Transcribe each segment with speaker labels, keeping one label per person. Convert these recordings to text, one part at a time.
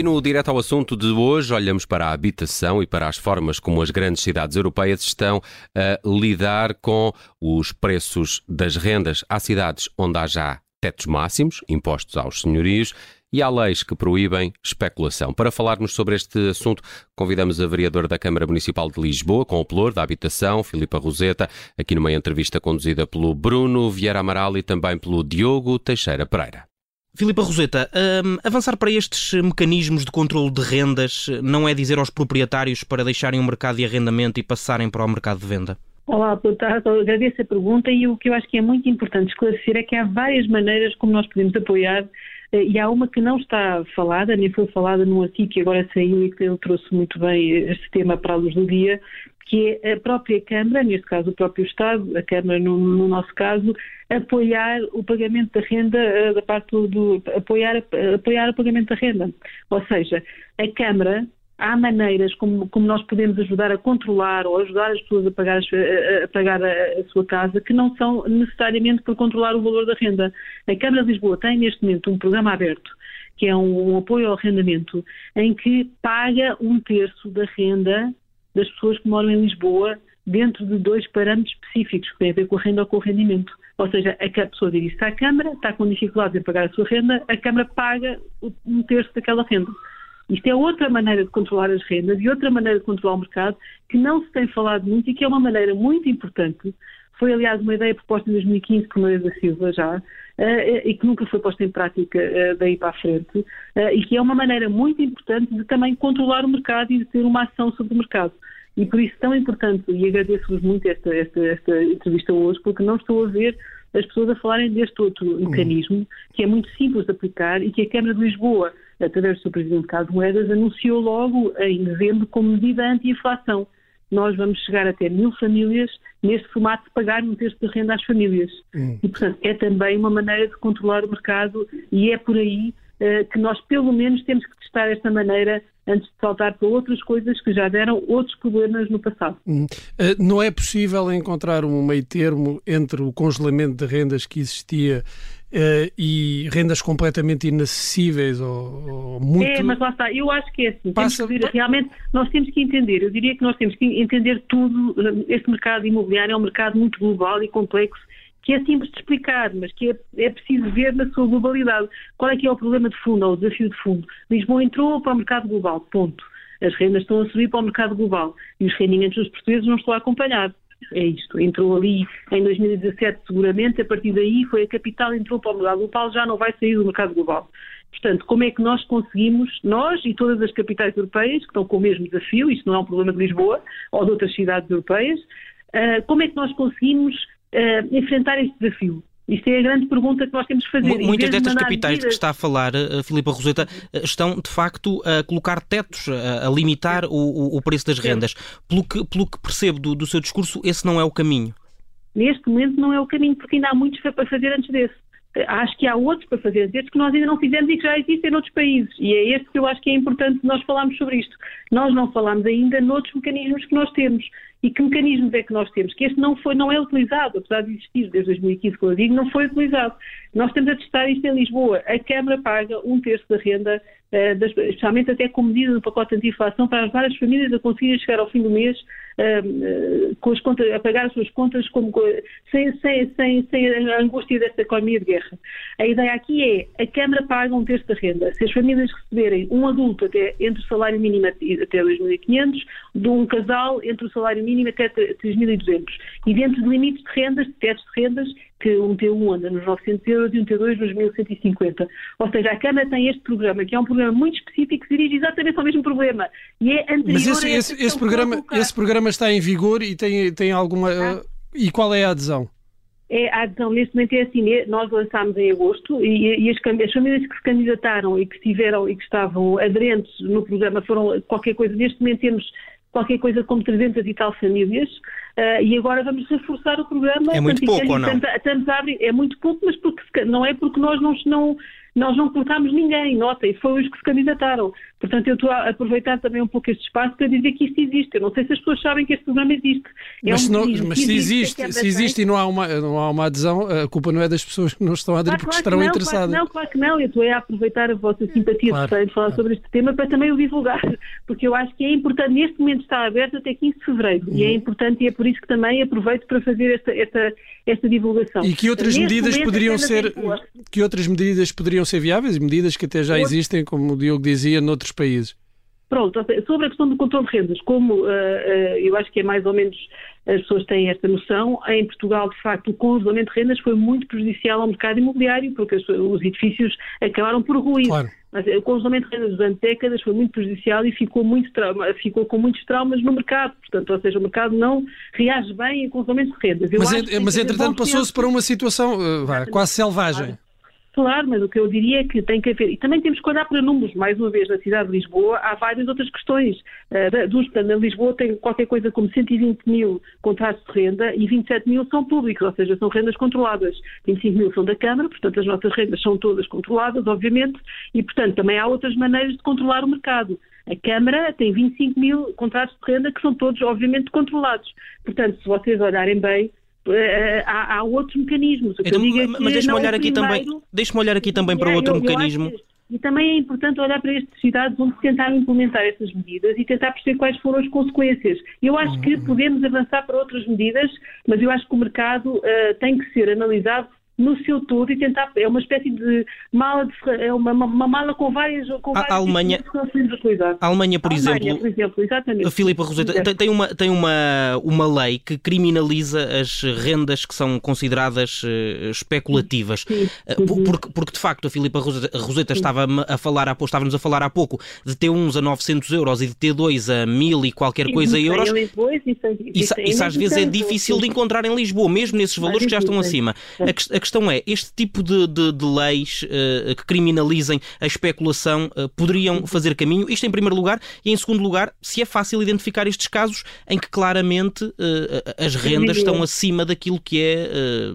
Speaker 1: E no direto ao assunto de hoje, olhamos para a habitação e para as formas como as grandes cidades europeias estão a lidar com os preços das rendas. Há cidades onde há já tetos máximos impostos aos senhorios e há leis que proíbem especulação. Para falarmos sobre este assunto, convidamos a vereadora da Câmara Municipal de Lisboa, com o pelour da habitação, Filipa Roseta, aqui numa entrevista conduzida pelo Bruno Vieira Amaral e também pelo Diogo Teixeira Pereira.
Speaker 2: Filipa Roseta, um, avançar para estes mecanismos de controle de rendas não é dizer aos proprietários para deixarem o mercado de arrendamento e passarem para o mercado de venda?
Speaker 3: Olá, boa tarde. Agradeço a pergunta e o que eu acho que é muito importante esclarecer é que há várias maneiras como nós podemos apoiar e há uma que não está falada, nem foi falada num artigo que agora saiu e que ele trouxe muito bem este tema para a luz do dia, que é a própria Câmara, neste caso o próprio Estado, a Câmara no, no nosso caso, apoiar o pagamento da renda eh, da parte do, apoiar, apoiar o pagamento da renda. Ou seja, a Câmara há maneiras como, como, nós podemos ajudar a controlar ou ajudar as pessoas a pagar, a, pagar a, sua casa que não são necessariamente por controlar o valor da renda. A Câmara de Lisboa tem neste momento um programa aberto que é um, um apoio ao arrendamento em que paga um terço da renda das pessoas que moram em Lisboa dentro de dois parâmetros específicos que têm a ver com a renda ou com o rendimento. Ou seja, a pessoa dirige-se à Câmara, está com dificuldades em pagar a sua renda, a Câmara paga um terço daquela renda. Isto é outra maneira de controlar as rendas e outra maneira de controlar o mercado que não se tem falado muito e que é uma maneira muito importante. Foi, aliás, uma ideia proposta em 2015 por Maria da Silva já, uh, e que nunca foi posta em prática uh, daí para a frente, e que é uma maneira muito importante de também controlar o mercado e de ter uma ação sobre o mercado. E por isso tão importante, e agradeço-vos muito esta, esta, esta entrevista hoje, porque não estou a ver as pessoas a falarem deste outro mecanismo, que é muito simples de aplicar e que a Câmara de Lisboa, através do seu Presidente Carlos Moedas, anunciou logo em dezembro como medida anti-inflação. Nós vamos chegar até mil famílias neste formato de pagar um terço de renda às famílias. Uhum. E, portanto, é também uma maneira de controlar o mercado e é por aí uh, que nós, pelo menos, temos que testar esta maneira antes de saltar para outras coisas que já deram outros problemas no passado.
Speaker 4: Hum. Eh, não é possível encontrar um meio termo entre o congelamento de rendas que existia Uh, e rendas completamente inacessíveis ou, ou, muito...
Speaker 3: É, mas lá está, eu acho que é assim, Passa... Vir, realmente nós temos que entender, eu diria que nós temos que entender tudo, eh, este mercado imobiliário é um mercado muito global e complexo que é simples de explicar, mas que é, é, preciso ver na sua globalidade. Qual é que é o problema de fundo, ou o desafio de fundo? Lisboa entrou para o mercado global, ponto. As rendas estão a subir para o mercado global e os rendimentos dos portugueses não estão a acompanhar. É isto. Entrou ali em 2017 seguramente, a partir daí foi a capital, entrou para o mercado global, já não vai sair do mercado global. Portanto, como é que nós conseguimos, nós e todas as capitais europeias, que estão com o mesmo desafio, isto não é um problema de Lisboa ou de outras cidades europeias, uh, como é que nós conseguimos uh, enfrentar este desafio? Isto é a grande pergunta que nós temos que fazer.
Speaker 2: Muitas destas de capitais de que está a falar, uh, Filipa Roseta, uh, estão de facto a colocar tetos, a, limitar o, o, preço das rendas. Pelo que, pelo que percebo do, do seu discurso, esse não é o caminho.
Speaker 3: Neste momento não é o caminho, porque ainda há muitos para fazer antes desse acho que há outros para fazer, desde que nós ainda não fizemos e que já existem noutros países. E é este que eu acho que é importante nós falarmos sobre isto. Nós não falamos ainda noutros mecanismos que nós temos. E que mecanismos é que nós temos? Que este não, foi, não é utilizado, apesar de existir desde 2015, como eu digo, não foi utilizado. Nós estamos a testar isto em Lisboa. A Câmara paga um terço da renda, uh, das, especialmente até com medida do pacote anti-inflação, para as várias famílias a conseguirem chegar ao fim do mês com as contas, a pagar as suas contas como, sem, sem, sem, sem a angústia desta economia de guerra. A ideia aqui é a Câmara paga um terço da renda. Se as famílias receberem um adulto até entre o salário mínimo até 2.500, de um casal entre o salário mínimo mínimo até 3.200. E dentro de limites de rendas, de tetos de rendas, que um T1 anda nos 900 euros e um T2 nos 1.150. Ou seja, a Câmara tem este programa, que é um programa muito específico, que dirige exatamente ao mesmo problema. E é anterior
Speaker 4: Mas esse, esse, esse programa, esse programa está em vigor e tem, tem alguma... Ah. E qual é a adesão?
Speaker 3: É, a adesão neste momento é assim, é, nós lançámos em agosto e, e as, as, famílias que se candidataram e que estiveram e que estavam aderentes no programa foram qualquer coisa, neste momento temos qualquer coisa como 300 e tal famílias, uh, e agora vamos reforçar o programa.
Speaker 2: É muito pouco, ou não?
Speaker 3: Estamos a abrir, é muito pouco, mas porque, não é porque nós não, não, nós não colocámos ninguém, nota, e foi os que se candidataram. Portanto, eu estou a aproveitar também um pouco este espaço para dizer que isto existe. Eu não sei se as pessoas sabem que este programa existe.
Speaker 4: É mas, um não, mas se existe, existe se existe e não há, uma, não há uma adesão, a culpa não é das pessoas que não estão a aderir claro, porque claro estarão não, interessadas.
Speaker 3: Claro não, claro que não. Eu estou a aproveitar a vossa simpatia claro, de falar claro. sobre este tema para também o divulgar, porque eu acho que é importante. Neste momento está aberto até 15 de fevereiro uhum. e é uhum. importante e é por isso que também aproveito para fazer esta, esta, esta divulgação.
Speaker 4: E que outras medidas poderiam ser que outras medidas poderiam ser viáveis, medidas que até já existem, como o Diogo dizia, noutros países?
Speaker 3: Pronto, sobre a questão do controle de rendas, como uh, uh, eu acho que é mais ou menos as pessoas têm esta noção, em Portugal, de facto, o congelamento de rendas foi muito prejudicial ao mercado imobiliário, porque os edifícios acabaram por ruir. Claro. Mas o congelamento de rendas durante décadas foi muito prejudicial e ficou, muito trauma, ficou com muitos traumas no mercado. Portanto, ou seja, o mercado não reage bem em congelamento de rendas.
Speaker 4: Eu mas, mas entretanto, passou-se para uma situação uh, quase selvagem. Claro.
Speaker 3: Claro, mas o que eu diria é que tem que haver, e também temos que olhar para números, mais uma vez, na cidade de Lisboa, há várias outras questões. Uh, dos, na Lisboa tem qualquer coisa como 120 mil contratos de renda e 27 mil são públicos, ou seja, são rendas controladas. 25 mil são da Câmara, portanto as nossas rendas são todas controladas, obviamente, e portanto também há outras maneiras de controlar o mercado. A Câmara tem 25 mil contratos de renda que são todos, obviamente, controlados. Portanto, se vocês olharem bem, há, há, outros mecanismos.
Speaker 2: Então, é mas deixe-me olhar, aqui também, deixe olhar aqui também para é, outro eu, mecanismo. Eu
Speaker 3: e também é importante olhar para estas cidades onde tentaram implementar essas medidas e tentar perceber quais foram as consequências. Eu acho que uhum. podemos avançar para outras medidas, mas eu acho que o mercado uh, tem que ser analisado no seu todo e tentar. É uma espécie de mala, de, é uma, uma, uma, mala com várias. Com
Speaker 2: a, Alemanha, a Alemanha, por a exemplo. Alemanha, por exemplo exatamente. Filipe Roseta, tem, tem, uma, tem uma, uma lei que criminaliza as rendas que são consideradas uh, especulativas. Sim, sim, uh, porque, porque, de facto, a Filipe Roseta, Roseta estava a falar há, estávamos a falar há pouco de T1 a 900 euros e de T2 a 1000 e qualquer sim, coisa euros.
Speaker 3: Isso,
Speaker 2: isso, isso, às vezes é difícil de encontrar em Lisboa, mesmo nesses valores que já estão acima. A, a questão é, este tipo de, de, de leis uh, que criminalizem a especulação uh, poderiam fazer caminho? Isto em primeiro lugar. E em segundo lugar, se é fácil identificar estes casos em que claramente uh, as rendas estão acima daquilo que é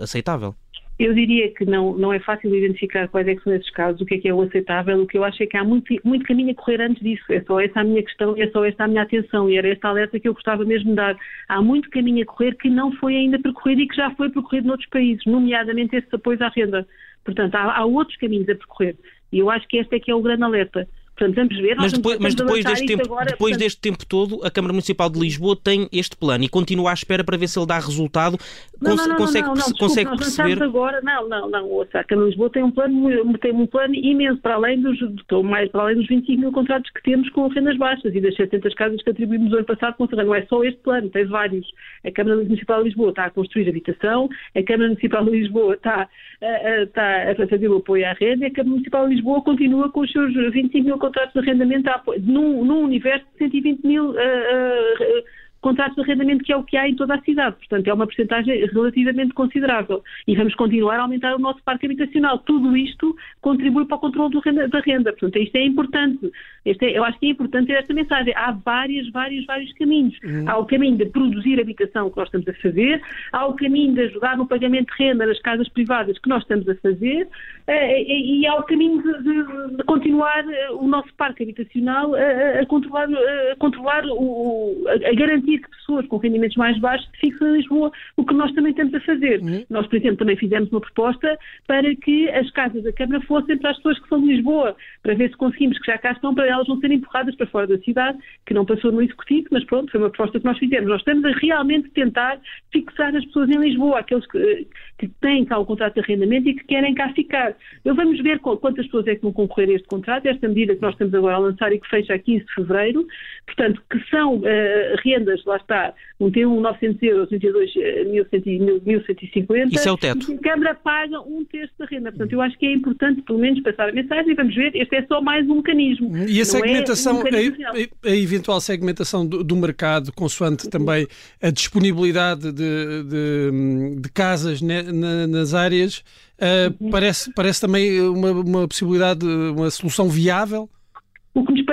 Speaker 2: aceitável.
Speaker 3: Eu diria que não, não é fácil identificar quais é são esses casos, o que é que é o aceitável, o que eu acho é que há muito, muito caminho a correr antes disso. É só essa a minha questão e é só esta a minha atenção e era esta alerta que eu gostava mesmo de dar. Há muito caminho a correr que não foi ainda percorrido e que já foi percorrido noutros países, nomeadamente esses apoios à renda. Portanto, há, há outros caminhos a percorrer. E eu acho que este é que é o grande alerta. Portanto, vamos ver.
Speaker 2: Mas depois, mas depois, deste tempo, agora, depois portanto... deste tempo todo, a Câmara Municipal de Lisboa tem este plano e continua à espera para ver se ele dá resultado.
Speaker 3: Não, não, não, consegue, não, não, desculpa, consegue nós perceber. Agora, não, não, não. Ouça, a Câmara de Lisboa tem um plano, tem um plano imenso, para além dos, mais, para além dos 25 mil contratos que temos com rendas baixas e das 700 casas que atribuímos no ano passado com Não é só este plano, tem vários. A Câmara Municipal de Lisboa está a construir habitação, a Câmara Municipal de Lisboa está, está a fazer o apoio à renda e a Câmara Municipal de Lisboa continua com os seus 25 mil contratos de arrendamento num, num universo de 120 mil uh, uh, contratos de arrendamento, que é o que há em toda a cidade. Portanto, é uma porcentagem relativamente considerável. E vamos continuar a aumentar o nosso parque habitacional. Tudo isto contribui para o controle renda, da renda. Portanto, isto é importante. Este é, eu acho que é importante ter esta mensagem. Há vários, vários, vários caminhos. Uhum. Há o caminho de produzir habitação que nós estamos a fazer, há o caminho de ajudar no pagamento de renda nas casas privadas que nós estamos a fazer, eh, e há o caminho de, de, de continuar eh, o nosso parque habitacional a, a controlar, a, controlar o, a garantir que pessoas com rendimentos mais baixos fixem em Lisboa, o que nós também estamos a fazer. Uhum. Nós, por exemplo, também fizemos uma proposta para que as casas da Câmara fossem para as pessoas que são de Lisboa, para ver se conseguimos que já cá estão, para elas não serem empurradas para fora da cidade, que não passou no Executivo, mas pronto, foi uma proposta que nós fizemos. Nós estamos a realmente tentar fixar as pessoas em Lisboa, aqueles que, que têm cá o contrato de arrendamento e que querem cá ficar. Eu vamos ver quantas pessoas é que vão concorrer a este contrato, esta medida que nós estamos agora a lançar e que fecha a 15 de fevereiro, portanto, que são uh, rendas lá está, um T1 900 euros, um T2 1150.
Speaker 2: Isso é o teto.
Speaker 3: E a Câmara paga um terço da renda. Portanto, eu acho que é importante, pelo menos, passar a mensagem e vamos ver, este é só mais um mecanismo.
Speaker 4: E a segmentação, é um a, a, eventual segmentação do, do, mercado, consoante também a disponibilidade de, de, de casas ne, na, nas áreas, uh, parece, parece também uma, uma possibilidade, uma solução viável?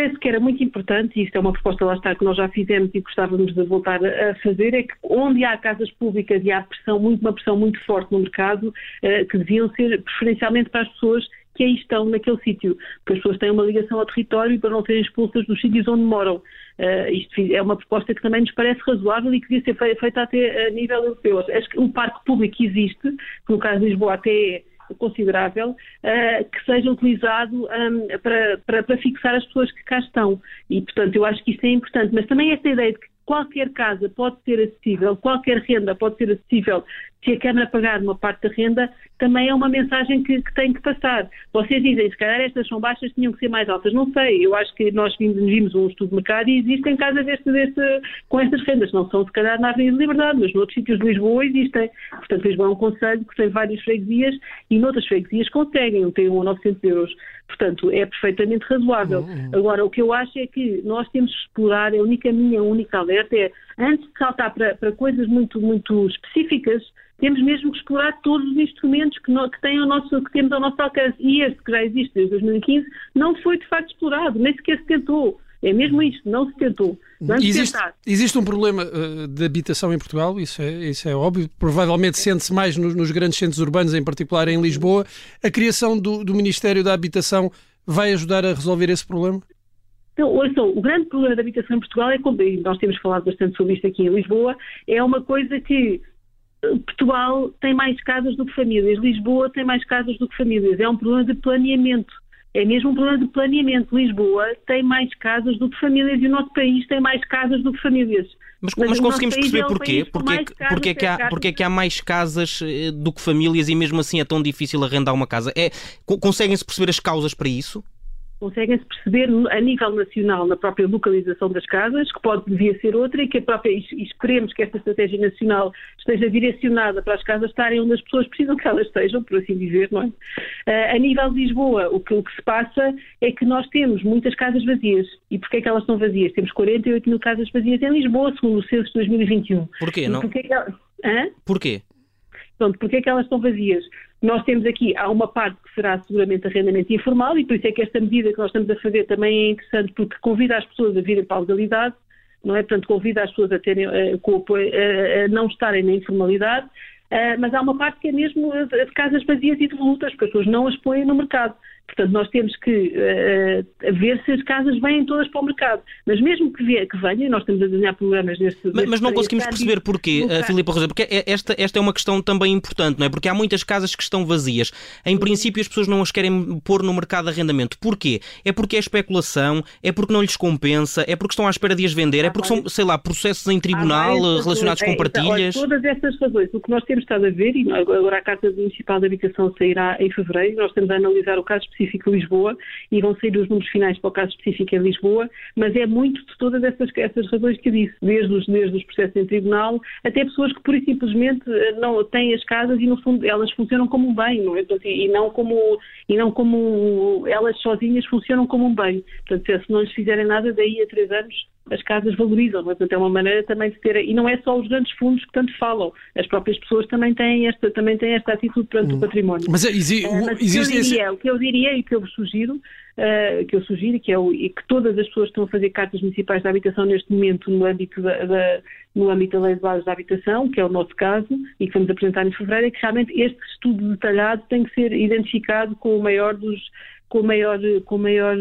Speaker 3: Parece que era muito importante, e isto é uma proposta lá está que nós já fizemos e gostávamos de voltar a fazer, é que onde há casas públicas e há pressão, muito, uma pressão muito forte no mercado, eh, que deviam ser preferencialmente para as pessoas que aí estão naquele sítio, porque as pessoas têm uma ligação ao território para não serem expulsas dos sítios onde moram. Uh, isto é uma proposta que também nos parece razoável e que devia ser feita até a nível europeu. Acho que o parque público existe, que no caso de Lisboa até é considerável uh, que seja utilizado um, para, para, para, fixar as pessoas que cá estão. E, portanto, eu acho que isto é importante. Mas também esta ideia de que qualquer casa pode ser acessível, qualquer renda pode ser acessível se a Câmara pagar uma parte da renda, também é uma mensagem que, que, tem que passar. Vocês dizem, se calhar estas são baixas, tinham que ser mais altas. Não sei, eu acho que nós vimos, um estudo de mercado e existem casas deste, deste, com estas rendas. Não são, se calhar, na Avenida de Liberdade, mas noutros sítios de Lisboa existem. Portanto, Lisboa é um conselho que tem várias freguesias e noutras freguesias conseguem, tem um a 900 euros. Portanto, é perfeitamente razoável. Uhum. Agora, o que eu acho é que nós temos que explorar, é a única minha, a única alerta é, antes de saltar para, para coisas muito, muito específicas, temos mesmo que explorar todos os instrumentos que, no, que, ao nosso, que temos ao nosso alcance. E este, que já existe desde 2015, não foi de facto explorado, nem sequer se tentou. É mesmo isto, não se tentou.
Speaker 4: Existe, existe, um problema uh, de habitação em Portugal, isso é, isso é óbvio. Provavelmente sente-se mais nos, nos, grandes centros urbanos, em particular em Lisboa. A criação do, do Ministério da Habitação vai ajudar a resolver esse problema?
Speaker 3: Então, ouçam, o grande problema da habitação em Portugal é, como nós temos falado bastante sobre isto aqui em Lisboa, é uma coisa que Portugal tem mais casas do que famílias, Lisboa tem mais casas do que famílias. É um problema de planeamento. É mesmo um problema de planeamento. Lisboa tem mais casas do que famílias e o nosso país tem mais casas do que famílias.
Speaker 2: Mas, mas, mas conseguimos perceber é porquê? Porquê, porquê, que há, porquê que há mais casas eh, do que famílias e mesmo assim é tão difícil arrendar uma casa? É, Conseguem-se perceber as causas para isso?
Speaker 3: Conseguem-se perceber a nível nacional, na própria localização das casas, que pode devia ser outra e que a própria, e esperemos que esta estratégia nacional esteja direcionada para as casas estarem onde as pessoas precisam que elas estejam, por assim dizer, não é? Uh, a nível de Lisboa, o que, o que se passa é que nós temos muitas casas vazias. E porquê é que elas estão vazias? Temos 48 mil casas vazias em Lisboa, segundo o censo de 2021.
Speaker 2: Porquê, não?
Speaker 3: Porquê? Que. Hã?
Speaker 2: Porquê?
Speaker 3: Pronto, porquê é que elas estão vazias? Nós temos aqui, há uma parte que será seguramente arrendamento informal e por isso é que esta medida que nós estamos a fazer também é interessante porque convida as pessoas a virem para a legalidade, não é? Portanto, convida as pessoas a, terem, a, a, a não estarem na informalidade, mas há uma parte que é mesmo de casas vazias e de lutas, porque as pessoas não as põem no mercado. Portanto, nós temos que uh, ver se as casas vêm todas para o mercado. Mas mesmo que, venha, que venha, nós estamos a desenhar programas neste.
Speaker 2: Mas, mas não conseguimos perceber porquê, uh, Filipe Rosa, porque é, esta, esta é uma questão também importante, não é? Porque há muitas casas que estão vazias. Em princípio, as pessoas não as querem pôr no mercado de arrendamento. Porquê? É porque é especulação, é porque não lhes compensa, é porque estão à espera de as vender, é porque são, sei lá, processos em tribunal relacionados com é, partilhas.
Speaker 3: Olha, todas essas razões. O que nós temos estado a ver, e agora a Carta Municipal de Habitação sairá em fevereiro, nós estamos a analisar o caso específico específico Lisboa e vão sair os números finais para o caso específico em Lisboa, mas é muito de todas essas, essas razões que eu disse, desde os, desde os processos em tribunal até pessoas que pura e simplesmente eh, não têm as casas e no fundo elas funcionam como um bem, não é? e, não como, e não como elas sozinhas funcionam como um bem. Portanto, se não lhes fizerem nada, daí a três anos as casas valorizam, mas Portanto, é uma maneira também de ter. E não é só os grandes fundos que tanto falam, as próprias pessoas também têm esta, também têm esta atitude perante hum. o património.
Speaker 4: Mas, é, exi uh, mas existe
Speaker 3: o, que diria, o que eu diria e o que eu sugiro, uh, que eu sugiro, que é o, e que todas as pessoas estão a fazer cartas municipais de habitação neste momento no âmbito da, da no âmbito da Lei de Bases da Habitação, que é o nosso caso, e que vamos apresentar em fevereiro, é que realmente este estudo detalhado tem que ser identificado com o maior dos com o maior, com maior,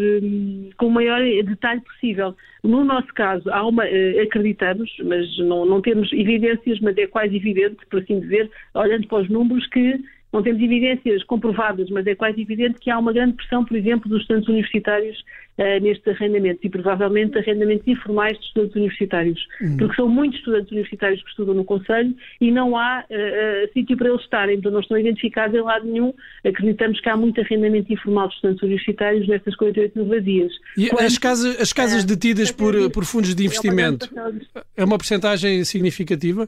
Speaker 3: com o maior detalhe possível. No nosso caso, há uma, eh, acreditamos, mas não, não temos evidências, mas é quase evidente, por assim dizer, olhando para os números, que não temos evidências comprovadas, mas é quase evidente que há uma grande pressão, por exemplo, dos estudantes universitários uh, nestes arrendamentos e provavelmente arrendamentos informais de estudantes universitários, uhum. porque são muitos estudantes universitários que estudam no Conselho e não há uh, uh, sítio para eles estarem, então não estão identificados em lado nenhum. Acreditamos que há muito arrendamento informal de estudantes universitários nestas 48 mil vazias.
Speaker 4: E Quando, as casas, as casas detidas por, por fundos de investimento, é uma porcentagem significativa?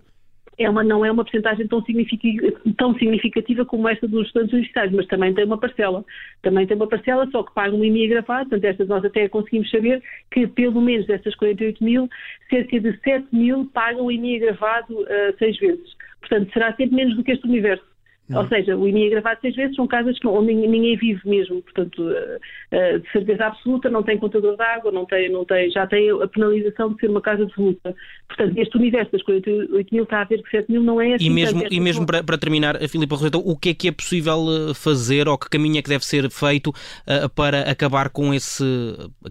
Speaker 3: É uma, não é uma porcentagem tão significativa, tão significativa como esta dos estudantes universitários, mas também tem uma parcela. Também tem uma parcela, só que paga um IMI agravado, portanto, estas nós até conseguimos saber que pelo menos destas 48 mil, cerca de 7 mil pagam o IMI agravado uh, seis vezes. Portanto, será sempre menos do que este universo. Ou seja, o IMI agravado seis vezes são casas que, onde ninguém vive mesmo, portanto, uh, de certeza absoluta, não tem contador de água, não tem, não tem, já tem a penalização de ser uma casa de luta. Portanto, este universo das 48 mil está a ver que 7 mil não é assim.
Speaker 2: E mesmo, e mesmo para, para terminar, Filipe Roseta, o que é que é possível fazer ou que caminho é que deve ser feito uh, para acabar com esse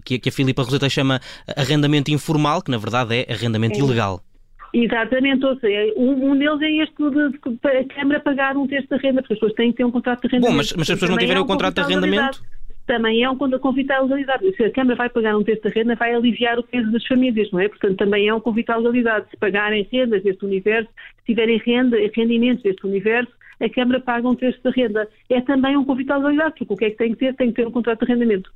Speaker 2: que, que a Filipa Roseta chama arrendamento informal, que na verdade é arrendamento é. ilegal?
Speaker 3: Exatamente, ou seja, um, um deles é este de, de, a Câmara pagar um terço de renda, porque as pessoas têm que ter um contrato de arrendamento.
Speaker 2: Bom, mas, mas se as pessoas não tiverem é um o contrato de arrendamento
Speaker 3: também é um convite à legalidade. Se a Câmara vai pagar um terço da renda, vai aliviar o peso das famílias, não é? Portanto, também é um convite à legalidade. Se pagarem rendas deste universo, se tiverem renda, rendimentos deste universo, a Câmara paga um terço da renda. É também um convite à legalidade, porque o que é que tem que ter? Tem que ter um contrato de arrendamento.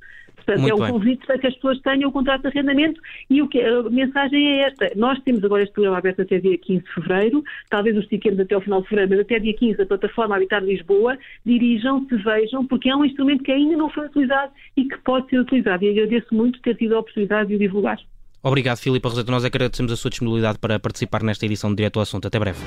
Speaker 3: Portanto, Muito é um convite para que as pessoas tenham o contrato de arrendamento e o que, a mensagem é esta. Nós temos agora este programa aberto até dia 15 de fevereiro, talvez o estiquemos até ao final de fevereiro, mas até dia 15 a plataforma Habitar Lisboa, dirijam-se, vejam, porque é um instrumento que ainda não foi utilizado e que pode ser utilizado. E agradeço muito ter tido a oportunidade de o divulgar.
Speaker 2: Obrigado, Filipe Roseta. Nós agradecemos a sua disponibilidade para participar nesta edição de Direto ao Assunto. Até breve.